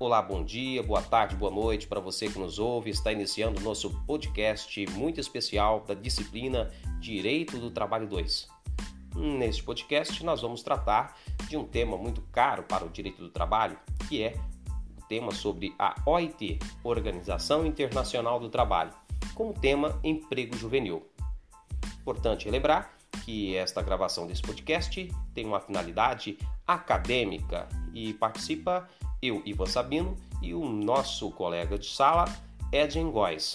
Olá, bom dia, boa tarde, boa noite para você que nos ouve. Está iniciando o nosso podcast muito especial da disciplina Direito do Trabalho 2. Neste podcast, nós vamos tratar de um tema muito caro para o direito do trabalho, que é o tema sobre a OIT, Organização Internacional do Trabalho, com o tema emprego juvenil. Importante lembrar que esta gravação desse podcast tem uma finalidade acadêmica e participa eu, Ivan Sabino, e o nosso colega de sala, Edgen Góes.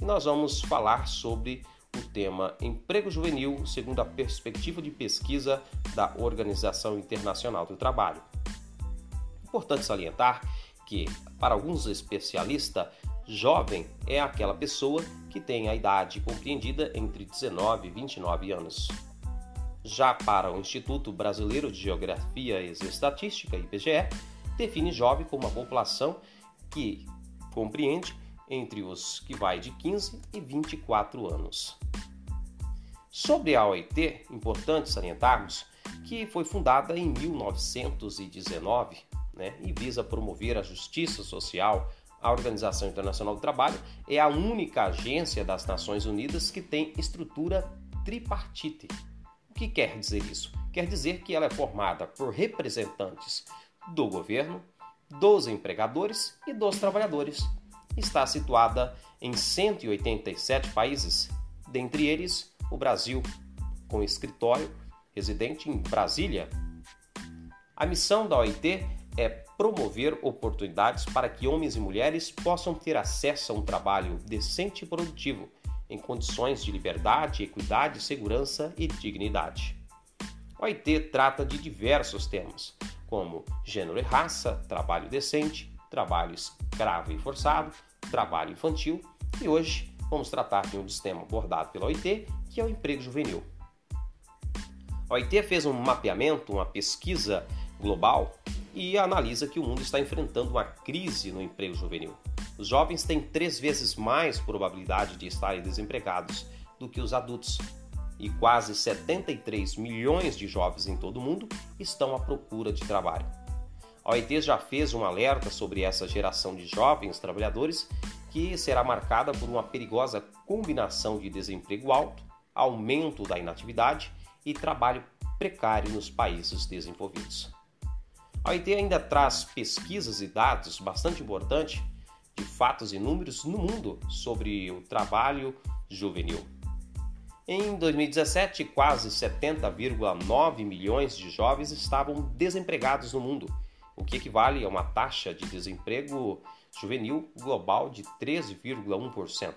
E nós vamos falar sobre o tema Emprego Juvenil segundo a perspectiva de pesquisa da Organização Internacional do Trabalho. Importante salientar que, para alguns especialistas, jovem é aquela pessoa que tem a idade compreendida entre 19 e 29 anos. Já para o Instituto Brasileiro de Geografia e Estatística, IBGE, define jovem como uma população que compreende entre os que vai de 15 e 24 anos. Sobre a OIT, importante salientarmos que foi fundada em 1919 né, e visa promover a justiça social. A Organização Internacional do Trabalho é a única agência das Nações Unidas que tem estrutura tripartite. O que quer dizer isso? Quer dizer que ela é formada por representantes do governo, dos empregadores e dos trabalhadores. Está situada em 187 países, dentre eles o Brasil, com escritório residente em Brasília. A missão da OIT é promover oportunidades para que homens e mulheres possam ter acesso a um trabalho decente e produtivo, em condições de liberdade, equidade, segurança e dignidade. A OIT trata de diversos temas, como gênero e raça, trabalho decente, trabalho escravo e forçado, trabalho infantil e hoje vamos tratar de um dos temas abordado pela OIT, que é o emprego juvenil. A OIT fez um mapeamento, uma pesquisa global e analisa que o mundo está enfrentando uma crise no emprego juvenil. Os jovens têm três vezes mais probabilidade de estarem desempregados do que os adultos, e quase 73 milhões de jovens em todo o mundo estão à procura de trabalho. A OIT já fez um alerta sobre essa geração de jovens trabalhadores que será marcada por uma perigosa combinação de desemprego alto, aumento da inatividade e trabalho precário nos países desenvolvidos. A OIT ainda traz pesquisas e dados bastante importantes de fatos e números no mundo sobre o trabalho juvenil. Em 2017, quase 70,9 milhões de jovens estavam desempregados no mundo, o que equivale a uma taxa de desemprego juvenil global de 13,1%.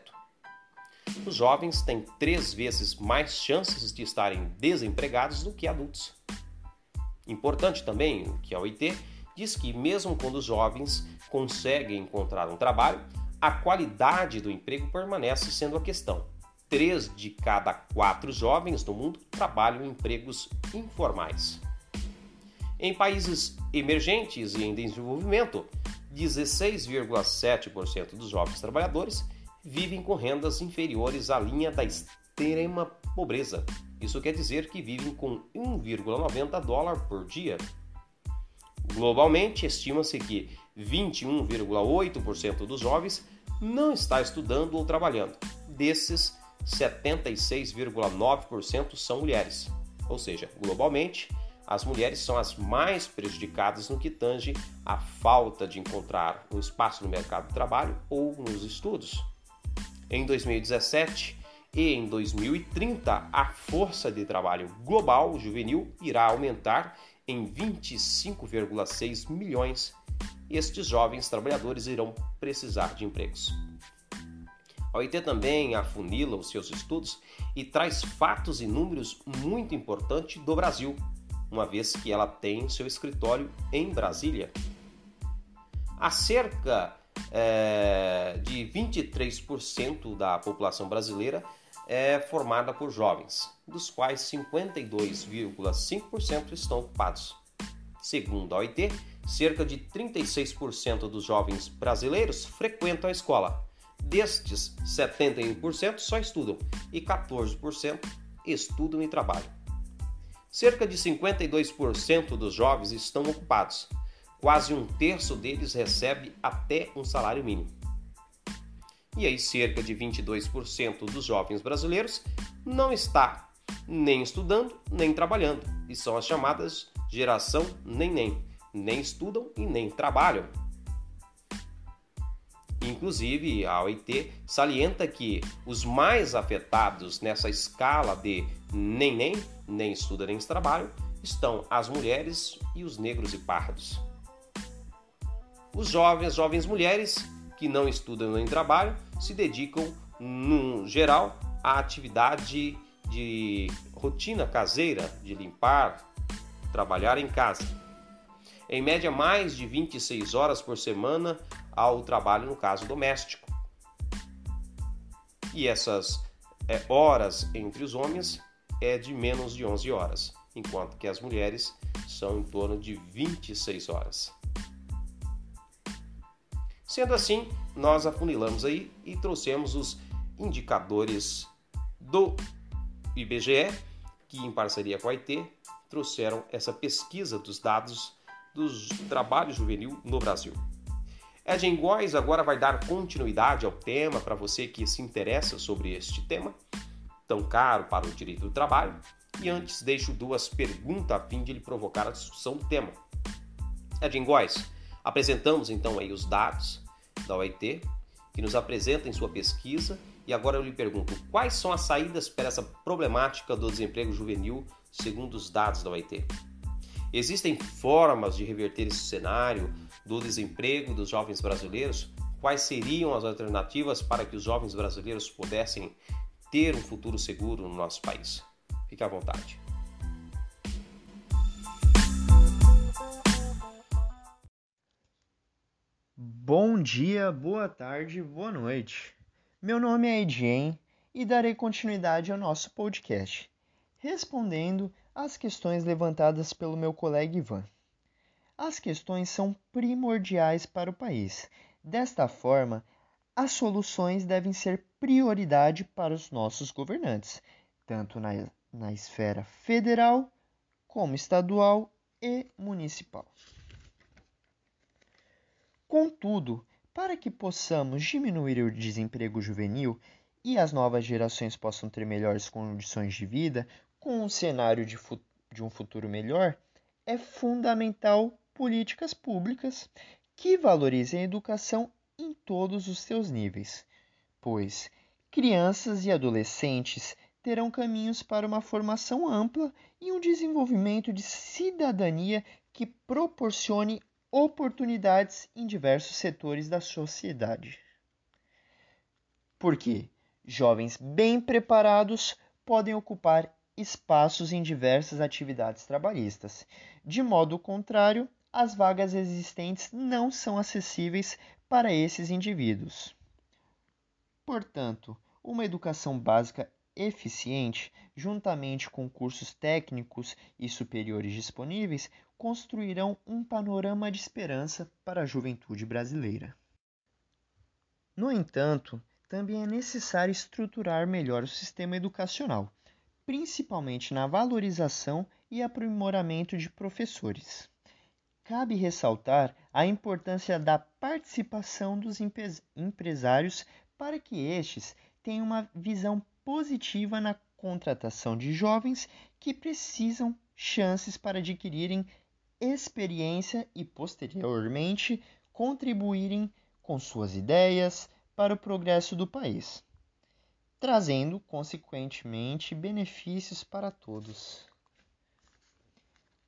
Os jovens têm três vezes mais chances de estarem desempregados do que adultos. Importante também que a OIT diz que, mesmo quando os jovens conseguem encontrar um trabalho, a qualidade do emprego permanece sendo a questão três de cada quatro jovens no mundo trabalham em empregos informais. Em países emergentes e em desenvolvimento, 16,7% dos jovens trabalhadores vivem com rendas inferiores à linha da extrema pobreza. Isso quer dizer que vivem com 1,90 dólar por dia. Globalmente, estima-se que 21,8% dos jovens não está estudando ou trabalhando. Desses, 76,9% são mulheres. Ou seja, globalmente, as mulheres são as mais prejudicadas no que tange à falta de encontrar um espaço no mercado de trabalho ou nos estudos. Em 2017 e em 2030, a força de trabalho global juvenil irá aumentar em 25,6 milhões. Estes jovens trabalhadores irão precisar de empregos. A OIT também afunila os seus estudos e traz fatos e números muito importantes do Brasil, uma vez que ela tem seu escritório em Brasília. Há cerca é, de 23% da população brasileira é formada por jovens, dos quais 52,5% estão ocupados. Segundo a OIT, cerca de 36% dos jovens brasileiros frequentam a escola Destes, 71% só estudam e 14% estudam e trabalham. Cerca de 52% dos jovens estão ocupados. quase um terço deles recebe até um salário mínimo. E aí, cerca de 22% dos jovens brasileiros não está nem estudando nem trabalhando, e são as chamadas geração nem nem, nem estudam e nem trabalham. Inclusive, a OIT salienta que os mais afetados nessa escala de nem nem, nem estuda nem trabalham, estão as mulheres e os negros e pardos. Os jovens, jovens mulheres que não estudam nem trabalham, se dedicam, no geral, à atividade de rotina caseira, de limpar, trabalhar em casa. Em média, mais de 26 horas por semana ao trabalho no caso doméstico. E essas é, horas entre os homens é de menos de 11 horas, enquanto que as mulheres são em torno de 26 horas. Sendo assim, nós afunilamos aí e trouxemos os indicadores do IBGE, que em parceria com a IT trouxeram essa pesquisa dos dados dos trabalhos juvenil no Brasil. Edgen Góes agora vai dar continuidade ao tema para você que se interessa sobre este tema, tão caro para o direito do trabalho. E antes deixo duas perguntas a fim de lhe provocar a discussão do tema. Edgen Góes, apresentamos então aí os dados da OIT, que nos apresenta em sua pesquisa, e agora eu lhe pergunto, quais são as saídas para essa problemática do desemprego juvenil segundo os dados da OIT? Existem formas de reverter esse cenário do desemprego dos jovens brasileiros? Quais seriam as alternativas para que os jovens brasileiros pudessem ter um futuro seguro no nosso país? Fique à vontade. Bom dia, boa tarde, boa noite. Meu nome é Edien e darei continuidade ao nosso podcast, respondendo as questões levantadas pelo meu colega Ivan. As questões são primordiais para o país. Desta forma, as soluções devem ser prioridade para os nossos governantes, tanto na, na esfera federal, como estadual e municipal. Contudo, para que possamos diminuir o desemprego juvenil e as novas gerações possam ter melhores condições de vida, com um cenário de, de um futuro melhor, é fundamental políticas públicas que valorizem a educação em todos os seus níveis, pois crianças e adolescentes terão caminhos para uma formação ampla e um desenvolvimento de cidadania que proporcione oportunidades em diversos setores da sociedade. Porque jovens bem preparados podem ocupar espaços em diversas atividades trabalhistas. De modo contrário, as vagas existentes não são acessíveis para esses indivíduos. Portanto, uma educação básica eficiente, juntamente com cursos técnicos e superiores disponíveis, construirão um panorama de esperança para a juventude brasileira. No entanto, também é necessário estruturar melhor o sistema educacional, principalmente na valorização e aprimoramento de professores. Cabe ressaltar a importância da participação dos empresários para que estes tenham uma visão positiva na contratação de jovens que precisam chances para adquirirem experiência e, posteriormente, contribuírem com suas ideias para o progresso do país trazendo, consequentemente, benefícios para todos.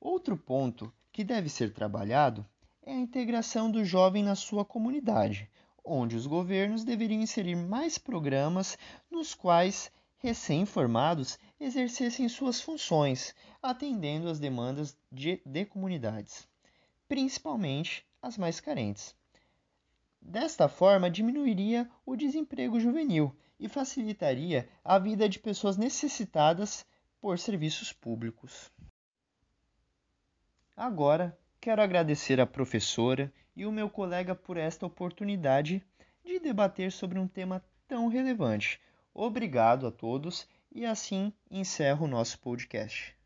Outro ponto que deve ser trabalhado é a integração do jovem na sua comunidade, onde os governos deveriam inserir mais programas nos quais recém-formados exercessem suas funções, atendendo às demandas de, de comunidades, principalmente as mais carentes. Desta forma, diminuiria o desemprego juvenil e facilitaria a vida de pessoas necessitadas por serviços públicos. Agora, quero agradecer à professora e o meu colega por esta oportunidade de debater sobre um tema tão relevante. Obrigado a todos e assim encerro o nosso podcast.